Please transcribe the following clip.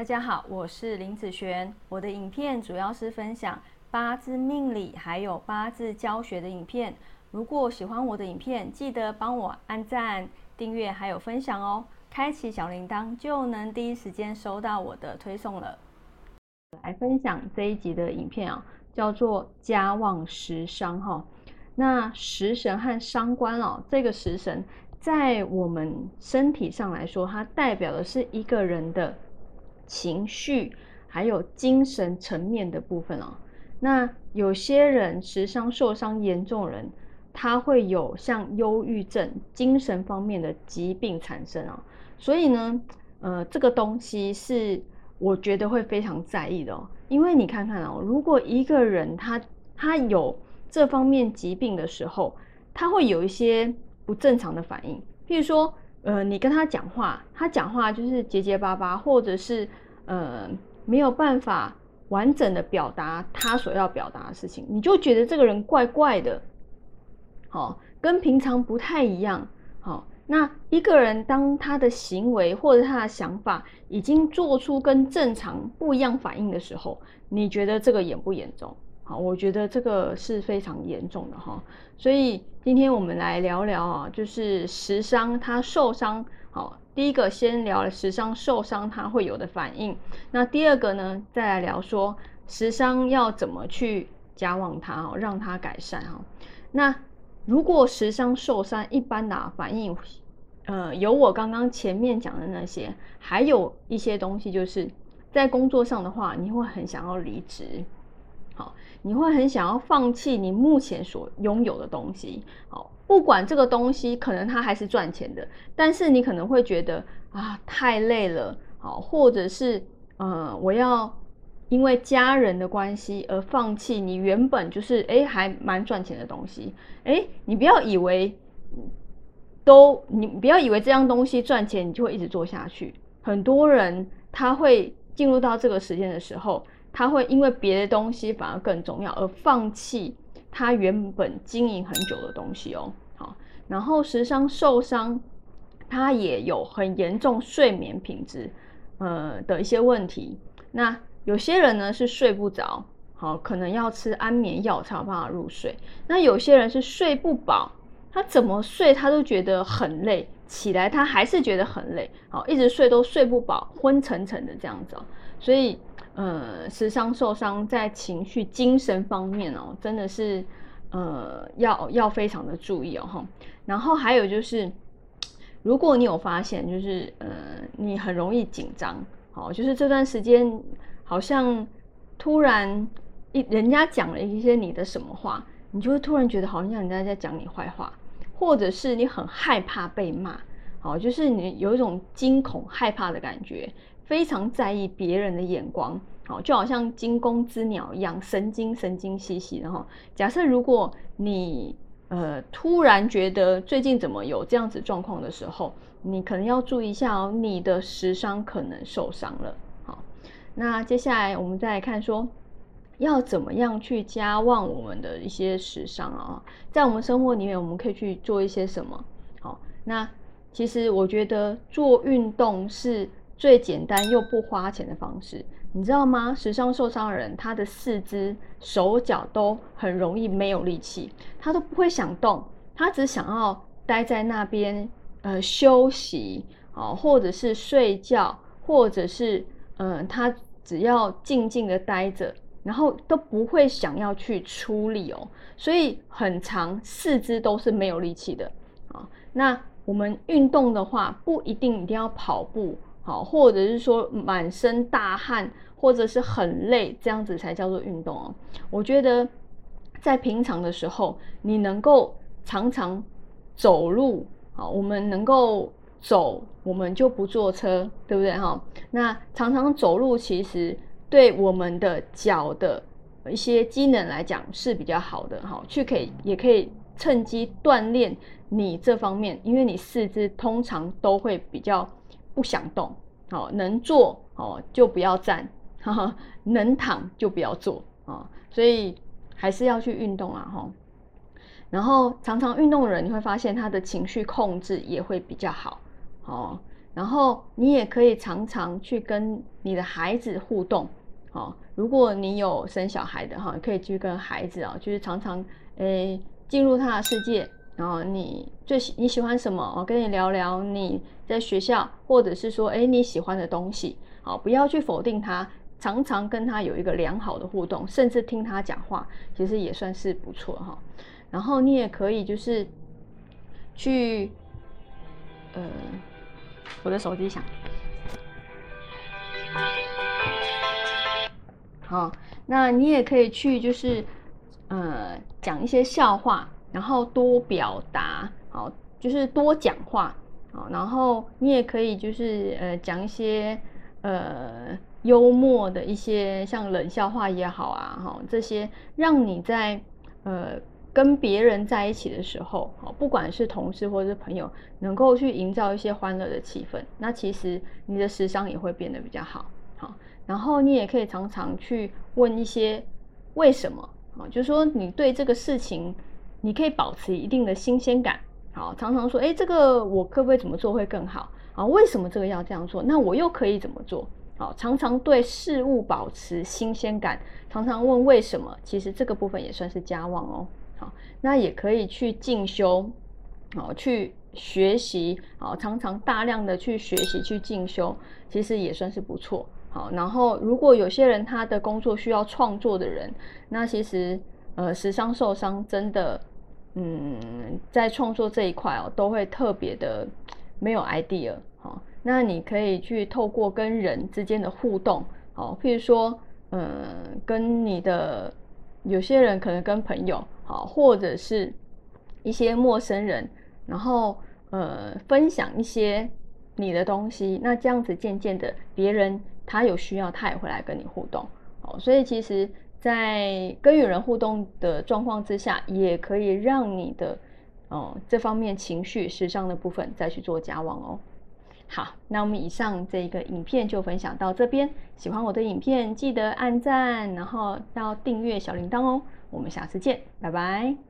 大家好，我是林子璇。我的影片主要是分享八字命理还有八字教学的影片。如果喜欢我的影片，记得帮我按赞、订阅还有分享哦。开启小铃铛就能第一时间收到我的推送了。来分享这一集的影片啊，叫做家旺食伤哈。那食神和伤官哦，这个食神在我们身体上来说，它代表的是一个人的。情绪还有精神层面的部分哦。那有些人时伤受伤严重人，他会有像忧郁症、精神方面的疾病产生哦。所以呢，呃，这个东西是我觉得会非常在意的哦。因为你看看哦，如果一个人他他有这方面疾病的时候，他会有一些不正常的反应，譬如说。呃，你跟他讲话，他讲话就是结结巴巴，或者是呃没有办法完整的表达他所要表达的事情，你就觉得这个人怪怪的，好，跟平常不太一样。好，那一个人当他的行为或者他的想法已经做出跟正常不一样反应的时候，你觉得这个严不严重？好，我觉得这个是非常严重的哈，所以今天我们来聊聊啊，就是食伤它受伤。好，第一个先聊食伤受伤它会有的反应，那第二个呢，再来聊说食伤要怎么去加旺它哦，让它改善哈。那如果食伤受伤，一般的反应，呃，有我刚刚前面讲的那些，还有一些东西，就是在工作上的话，你会很想要离职。好，你会很想要放弃你目前所拥有的东西。好，不管这个东西可能它还是赚钱的，但是你可能会觉得啊太累了。好，或者是呃我要因为家人的关系而放弃你原本就是哎还蛮赚钱的东西。哎，你不要以为都你不要以为这样东西赚钱你就会一直做下去。很多人他会进入到这个时间的时候。他会因为别的东西反而更重要而放弃他原本经营很久的东西哦。好，然后时伤受伤，他也有很严重睡眠品质呃的一些问题。那有些人呢是睡不着，好，可能要吃安眠药才有办法入睡。那有些人是睡不饱，他怎么睡他都觉得很累，起来他还是觉得很累，好，一直睡都睡不饱，昏沉沉的这样子哦。所以。呃，时伤受伤在情绪、精神方面哦，真的是呃要要非常的注意哦哈。然后还有就是，如果你有发现，就是呃你很容易紧张，好，就是这段时间好像突然一人家讲了一些你的什么话，你就会突然觉得好像人家在讲你坏话，或者是你很害怕被骂，好，就是你有一种惊恐害怕的感觉。非常在意别人的眼光，好，就好像惊弓之鸟一样，神经神经兮兮的哈。假设如果你呃突然觉得最近怎么有这样子状况的时候，你可能要注意一下哦，你的食伤可能受伤了。好，那接下来我们再来看说，要怎么样去加旺我们的一些食伤啊？在我们生活里面，我们可以去做一些什么？好，那其实我觉得做运动是。最简单又不花钱的方式，你知道吗？时伤受伤的人，他的四肢、手脚都很容易没有力气，他都不会想动，他只想要待在那边，呃，休息哦，或者是睡觉，或者是嗯，他只要静静的待着，然后都不会想要去出力哦，所以很长四肢都是没有力气的啊。那我们运动的话，不一定一定要跑步。好，或者是说满身大汗，或者是很累，这样子才叫做运动哦。我觉得在平常的时候，你能够常常走路，好，我们能够走，我们就不坐车，对不对哈？那常常走路，其实对我们的脚的一些机能来讲是比较好的哈，去可以也可以趁机锻炼你这方面，因为你四肢通常都会比较。不想动，哦，能坐哦就不要站，能躺就不要坐啊，所以还是要去运动啊，哈。然后常常运动的人，你会发现他的情绪控制也会比较好，哦。然后你也可以常常去跟你的孩子互动，哦，如果你有生小孩的哈，可以去跟孩子啊，就是常常诶进入他的世界，然后你最喜你喜欢什么，我跟你聊聊你在学校，或者是说诶你喜欢的东西，好，不要去否定他，常常跟他有一个良好的互动，甚至听他讲话，其实也算是不错哈。然后你也可以就是去，呃。我的手机响。好，那你也可以去，就是呃讲一些笑话，然后多表达，好，就是多讲话，好，然后你也可以就是呃讲一些呃幽默的一些像冷笑话也好啊，哈，这些让你在呃。跟别人在一起的时候，好，不管是同事或者是朋友，能够去营造一些欢乐的气氛，那其实你的时商也会变得比较，好。然后你也可以常常去问一些为什么，啊，就是说你对这个事情，你可以保持一定的新鲜感，好，常常说，哎，这个我可不可以怎么做会更好？啊，为什么这个要这样做？那我又可以怎么做？好，常常对事物保持新鲜感，常常问为什么，其实这个部分也算是加望哦。好，那也可以去进修，好，去学习，好，常常大量的去学习去进修，其实也算是不错。好，然后如果有些人他的工作需要创作的人，那其实呃，时伤受伤真的，嗯，在创作这一块哦，都会特别的没有 idea。好，那你可以去透过跟人之间的互动，好，譬如说，嗯，跟你的。有些人可能跟朋友好，或者是一些陌生人，然后呃分享一些你的东西，那这样子渐渐的，别人他有需要，他也会来跟你互动。哦，所以其实，在跟与人互动的状况之下，也可以让你的哦这方面情绪、时尚的部分再去做加网哦。好，那我们以上这个影片就分享到这边。喜欢我的影片，记得按赞，然后要订阅小铃铛哦。我们下次见，拜拜。